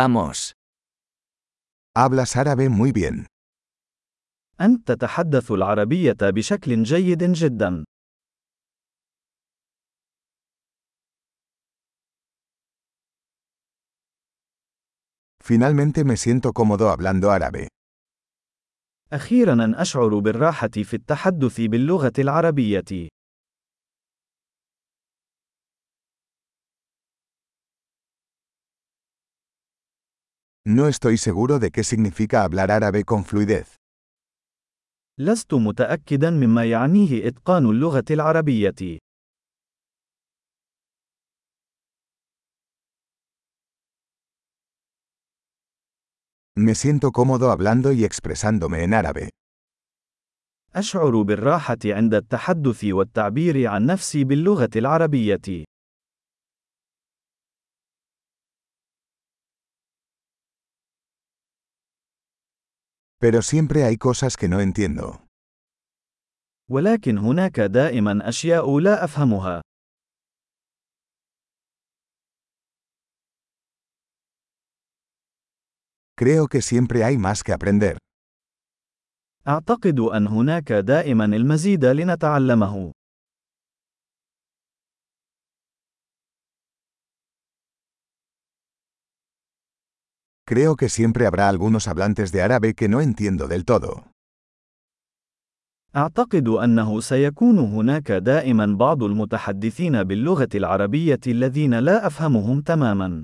Vamos. Hablas árabe muy bien. أنت تتحدث العربية بشكل جيد جدا. Finalmente me siento cómodo hablando árabe. أخيرا أشعر بالراحة في التحدث باللغة العربية. No estoy seguro de qué significa hablar árabe con fluidez. لست متأكدا مما يعنيه إتقان اللغة العربية. Me siento cómodo hablando y expresándome en árabe. أشعر بالراحة عند التحدث والتعبير عن نفسي باللغة العربية. Pero siempre hay cosas que no entiendo. ولكن هناك دائما أشياء لا أفهمها. Creo que siempre hay más que aprender. أعتقد أن هناك دائما المزيد لنتعلمه. Creo que siempre habrá algunos hablantes de árabe que no entiendo del todo. أعتقد أنه سيكون هناك دائما بعض المتحدثين باللغة العربية الذين لا أفهمهم تماما.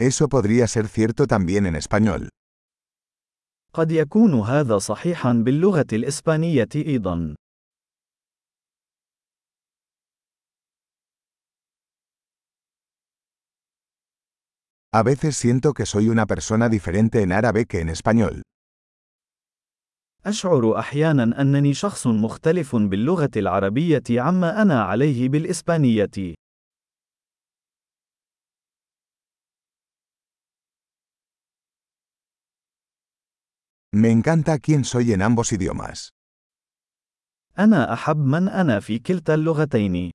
Eso podría ser cierto también en español. قد يكون هذا صحيحا باللغة الإسبانية أيضا. A veces siento que soy una persona diferente en árabe que en español. أشعر أحيانا أنني شخص مختلف باللغة العربية عما أنا عليه بالإسبانية. Me encanta quién soy en ambos idiomas. أنا أحب من أنا في كلتا اللغتين.